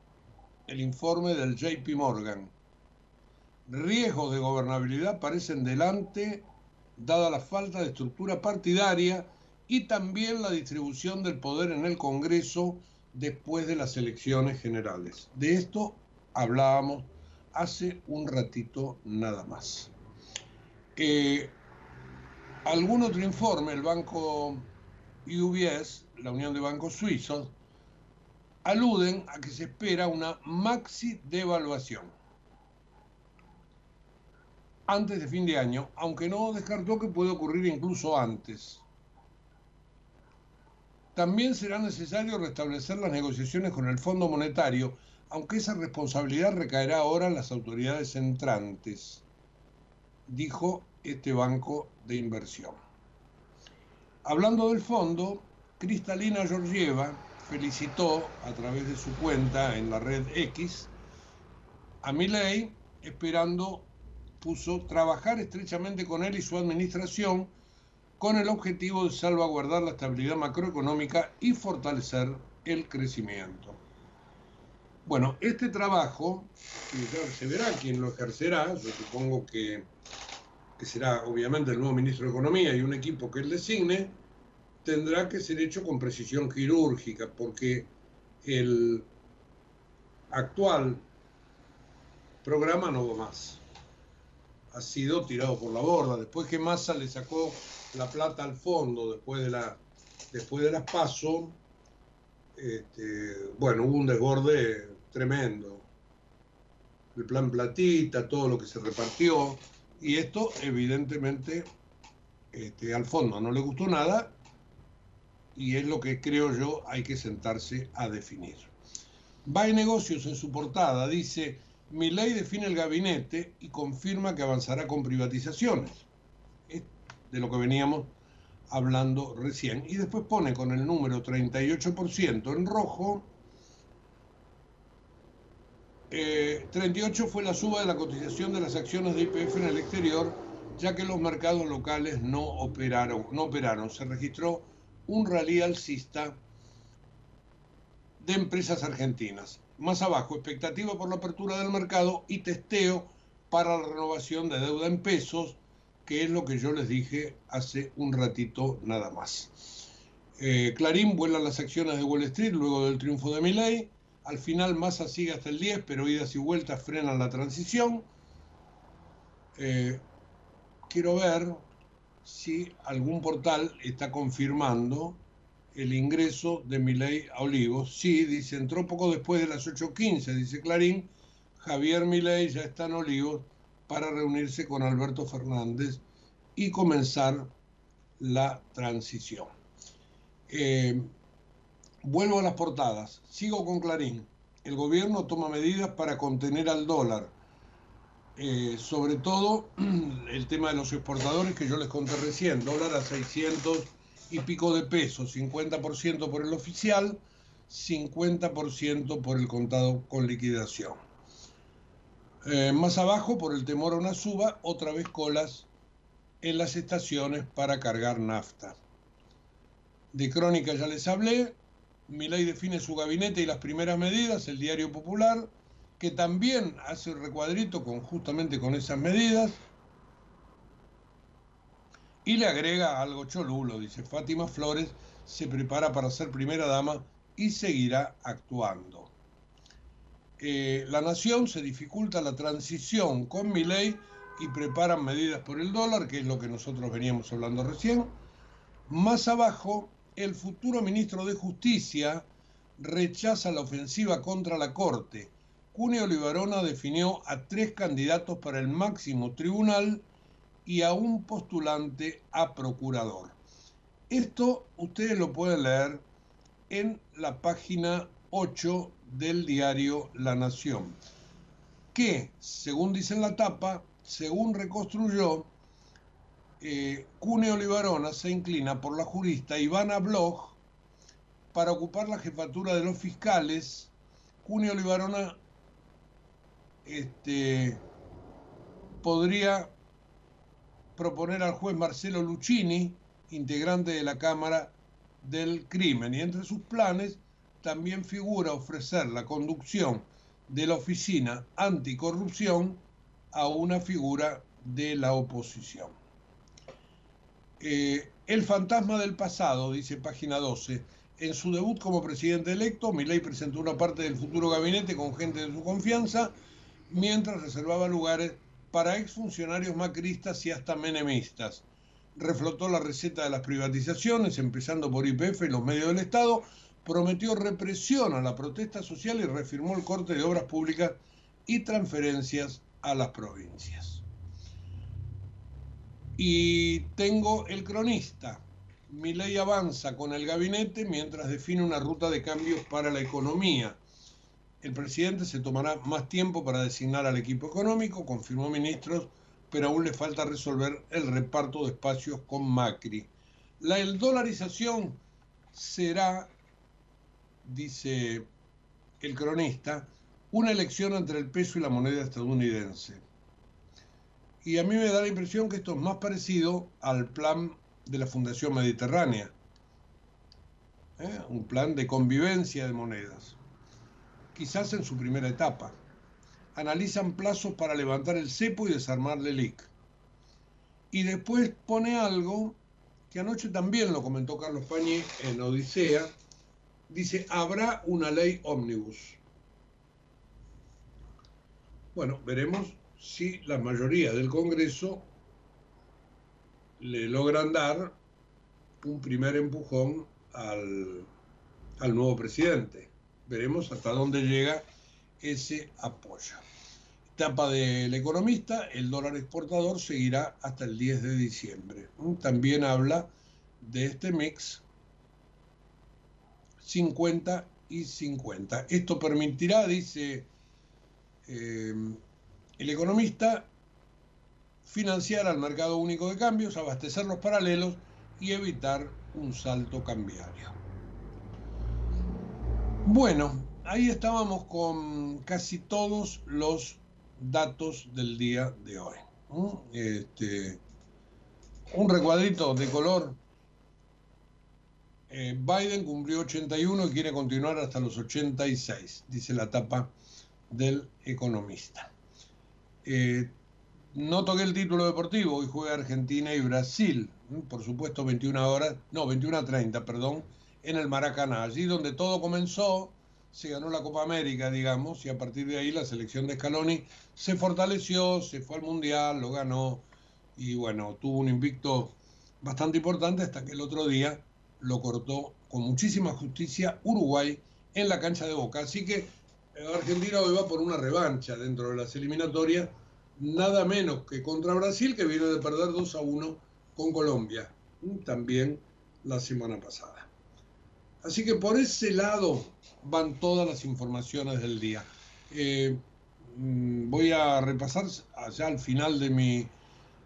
el informe del JP Morgan riesgos de gobernabilidad parecen delante, dada la falta de estructura partidaria y también la distribución del poder en el Congreso después de las elecciones generales. De esto hablábamos hace un ratito nada más. Eh, algún otro informe, el banco UBS, la Unión de Bancos Suizos, aluden a que se espera una maxi devaluación antes de fin de año, aunque no descartó que puede ocurrir incluso antes. También será necesario restablecer las negociaciones con el Fondo Monetario, aunque esa responsabilidad recaerá ahora en las autoridades entrantes, dijo este banco de inversión. Hablando del fondo, Cristalina Georgieva felicitó a través de su cuenta en la red X a Milei, esperando puso trabajar estrechamente con él y su administración con el objetivo de salvaguardar la estabilidad macroeconómica y fortalecer el crecimiento. Bueno, este trabajo, que ya se verá quién lo ejercerá, yo supongo que, que será obviamente el nuevo ministro de Economía y un equipo que él designe, tendrá que ser hecho con precisión quirúrgica, porque el actual programa no va más. Ha sido tirado por la borda. Después que Massa le sacó la plata al fondo, después de, la, después de las PASO, este, bueno, hubo un desborde tremendo. El plan platita, todo lo que se repartió, y esto evidentemente este, al fondo no le gustó nada y es lo que creo yo hay que sentarse a definir. Va en negocios en su portada, dice, mi ley define el gabinete y confirma que avanzará con privatizaciones, es de lo que veníamos hablando recién. Y después pone con el número 38% en rojo, 38 eh, fue la suba de la cotización de las acciones de IPF en el exterior, ya que los mercados locales no operaron. No operaron. Se registró un rally alcista de empresas argentinas. Más abajo, expectativa por la apertura del mercado y testeo para la renovación de deuda en pesos, que es lo que yo les dije hace un ratito nada más. Eh, Clarín vuela las acciones de Wall Street luego del triunfo de Milley. Al final Massa sigue hasta el 10, pero idas y vueltas frenan la transición. Eh, quiero ver si algún portal está confirmando el ingreso de Milei a Olivos. Sí, dice, entró poco después de las 8.15, dice Clarín. Javier Milei ya está en Olivos para reunirse con Alberto Fernández y comenzar la transición. Eh, vuelvo a las portadas. Sigo con Clarín. El gobierno toma medidas para contener al dólar eh, sobre todo el tema de los exportadores que yo les conté recién, dólar a 600 y pico de pesos, 50% por el oficial, 50% por el contado con liquidación. Eh, más abajo, por el temor a una suba, otra vez colas en las estaciones para cargar nafta. De crónica ya les hablé, Milay define su gabinete y las primeras medidas, el diario popular, que también hace un recuadrito con, justamente con esas medidas y le agrega algo cholulo, dice Fátima Flores se prepara para ser primera dama y seguirá actuando. Eh, la nación se dificulta la transición con mi ley y preparan medidas por el dólar, que es lo que nosotros veníamos hablando recién. Más abajo, el futuro ministro de Justicia rechaza la ofensiva contra la Corte Cuneo Olivarona definió a tres candidatos para el máximo tribunal y a un postulante a procurador. Esto ustedes lo pueden leer en la página 8 del diario La Nación, que, según dice en la tapa, según reconstruyó, eh, Cuneo Olivarona se inclina por la jurista Ivana Bloch para ocupar la jefatura de los fiscales. Cuneo Olivarona este, podría proponer al juez Marcelo Lucchini, integrante de la Cámara del Crimen, y entre sus planes también figura ofrecer la conducción de la Oficina Anticorrupción a una figura de la oposición. Eh, el fantasma del pasado, dice página 12, en su debut como presidente electo, Milei presentó una parte del futuro gabinete con gente de su confianza mientras reservaba lugares para exfuncionarios macristas y hasta menemistas. Reflotó la receta de las privatizaciones, empezando por IPF y los medios del Estado, prometió represión a la protesta social y reafirmó el corte de obras públicas y transferencias a las provincias. Y tengo el cronista. Mi ley avanza con el gabinete mientras define una ruta de cambios para la economía el presidente se tomará más tiempo para designar al equipo económico, confirmó ministros, pero aún le falta resolver el reparto de espacios con Macri. La dolarización será, dice el cronista, una elección entre el peso y la moneda estadounidense. Y a mí me da la impresión que esto es más parecido al plan de la Fundación Mediterránea, ¿eh? un plan de convivencia de monedas quizás en su primera etapa. Analizan plazos para levantar el cepo y desarmar el IC. Y después pone algo que anoche también lo comentó Carlos Pañi en Odisea, dice, habrá una ley ómnibus. Bueno, veremos si la mayoría del Congreso le logran dar un primer empujón al, al nuevo presidente. Veremos hasta dónde llega ese apoyo. Etapa del economista, el dólar exportador seguirá hasta el 10 de diciembre. También habla de este mix 50 y 50. Esto permitirá, dice eh, el economista, financiar al mercado único de cambios, abastecer los paralelos y evitar un salto cambiario. Bueno, ahí estábamos con casi todos los datos del día de hoy. Este, un recuadrito de color. Eh, Biden cumplió 81 y quiere continuar hasta los 86, dice la tapa del economista. Eh, no toqué el título deportivo, hoy juega Argentina y Brasil, por supuesto 21 horas, no, 21 a 30, perdón, en el Maracaná, allí donde todo comenzó, se ganó la Copa América, digamos, y a partir de ahí la selección de Scaloni se fortaleció, se fue al Mundial, lo ganó, y bueno, tuvo un invicto bastante importante hasta que el otro día lo cortó con muchísima justicia Uruguay en la cancha de Boca. Así que eh, Argentina hoy va por una revancha dentro de las eliminatorias nada menos que contra Brasil, que viene de perder 2 a 1 con Colombia, también la semana pasada. Así que por ese lado van todas las informaciones del día. Eh, mm, voy a repasar allá al final de mi,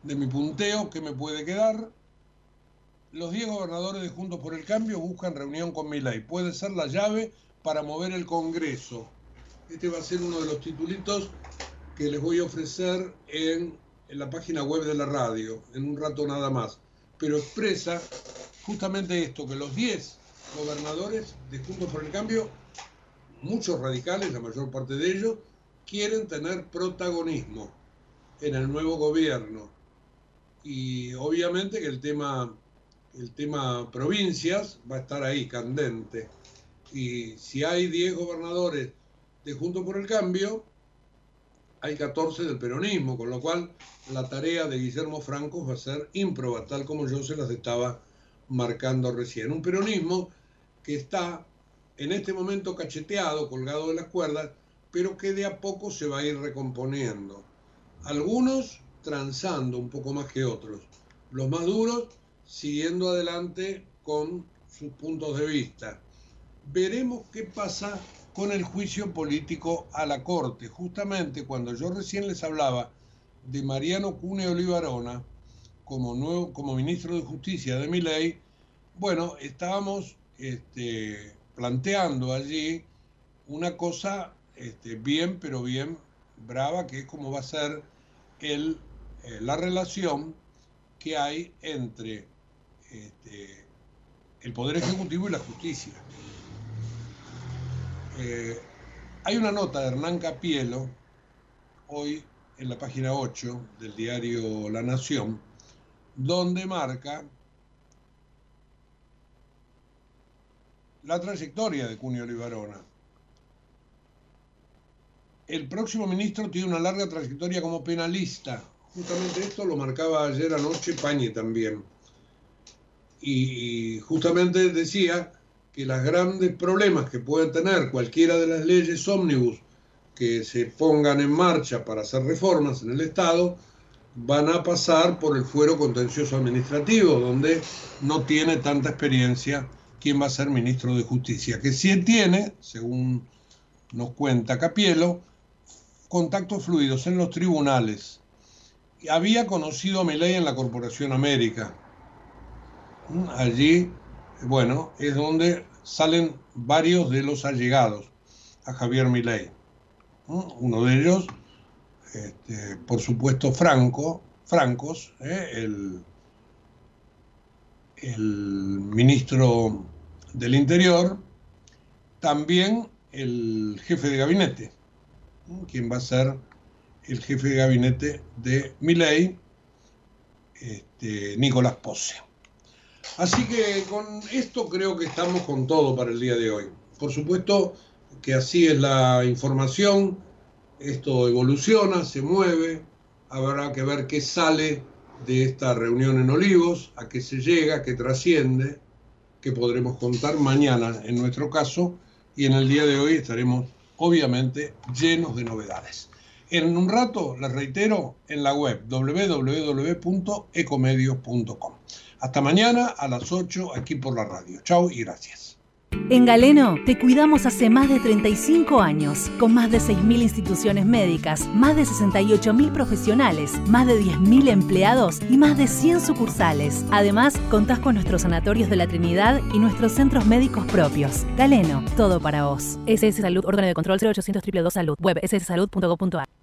de mi punteo que me puede quedar. Los 10 gobernadores de Juntos por el Cambio buscan reunión con Milei. Puede ser la llave para mover el Congreso. Este va a ser uno de los titulitos que les voy a ofrecer en, la página web de la radio, en un rato nada más. Pero expresa justamente esto, que los 10 gobernadores de Juntos por el Cambio, muchos radicales, la mayor parte de ellos, quieren tener protagonismo en el nuevo gobierno. Y obviamente que el tema, el tema provincias va a estar ahí, candente. Y si hay 10 gobernadores de Juntos por el Cambio, hay 14 del peronismo, con lo cual la tarea de Guillermo Franco va a ser ímproba, tal como yo se las estaba marcando recién. Un peronismo que está en este momento cacheteado, colgado de las cuerdas, pero que de a poco se va a ir recomponiendo. Algunos transando un poco más que otros. Los más duros siguiendo adelante con sus puntos de vista. Veremos qué pasa con el juicio político a la Corte. Justamente cuando yo recién les hablaba de Mariano Cune Olivarona como, nuevo, como ministro de Justicia de mi ley, bueno, estábamos este, planteando allí una cosa este, bien, pero bien brava, que es cómo va a ser el, eh, la relación que hay entre este, el Poder Ejecutivo y la justicia. Eh, hay una nota de Hernán Capielo, hoy en la página 8 del diario La Nación, donde marca la trayectoria de Cunio Olivarona. El próximo ministro tiene una larga trayectoria como penalista. Justamente esto lo marcaba ayer anoche Pañe también. Y justamente decía que los grandes problemas que pueden tener cualquiera de las leyes ómnibus que se pongan en marcha para hacer reformas en el Estado van a pasar por el fuero contencioso administrativo, donde no tiene tanta experiencia quien va a ser ministro de Justicia, que sí tiene, según nos cuenta Capielo, contactos fluidos en los tribunales. Había conocido a Milei en la Corporación América. Allí bueno, es donde salen varios de los allegados a Javier Milei. Uno de ellos, este, por supuesto, Franco, Francos, ¿eh? el, ministro del Interior, también el jefe de gabinete, quien va a ser el jefe de gabinete de Milei, este, Nicolás Posse. Así que con esto creo que estamos con todo para el día de hoy. Por supuesto que así es la información, esto evoluciona, se mueve, habrá que ver qué sale de esta reunión en Olivos, a qué se llega, qué trasciende, que podremos contar mañana en nuestro caso y en el día de hoy estaremos obviamente llenos de novedades. En un rato, les reitero, en la web www.ecomedios.com. Hasta mañana a las 8 aquí por la radio. Chao y gracias. En Galeno te cuidamos hace más de 35 años, con más de 6.000 instituciones médicas, más de 68.000 profesionales, más de 10.000 empleados y más de 100 sucursales. Además, contás con nuestros sanatorios de la Trinidad y nuestros centros médicos propios. Galeno, todo para vos. SS Salud, órgano de control 0800 222 Salud, web sssalud.gov.ar.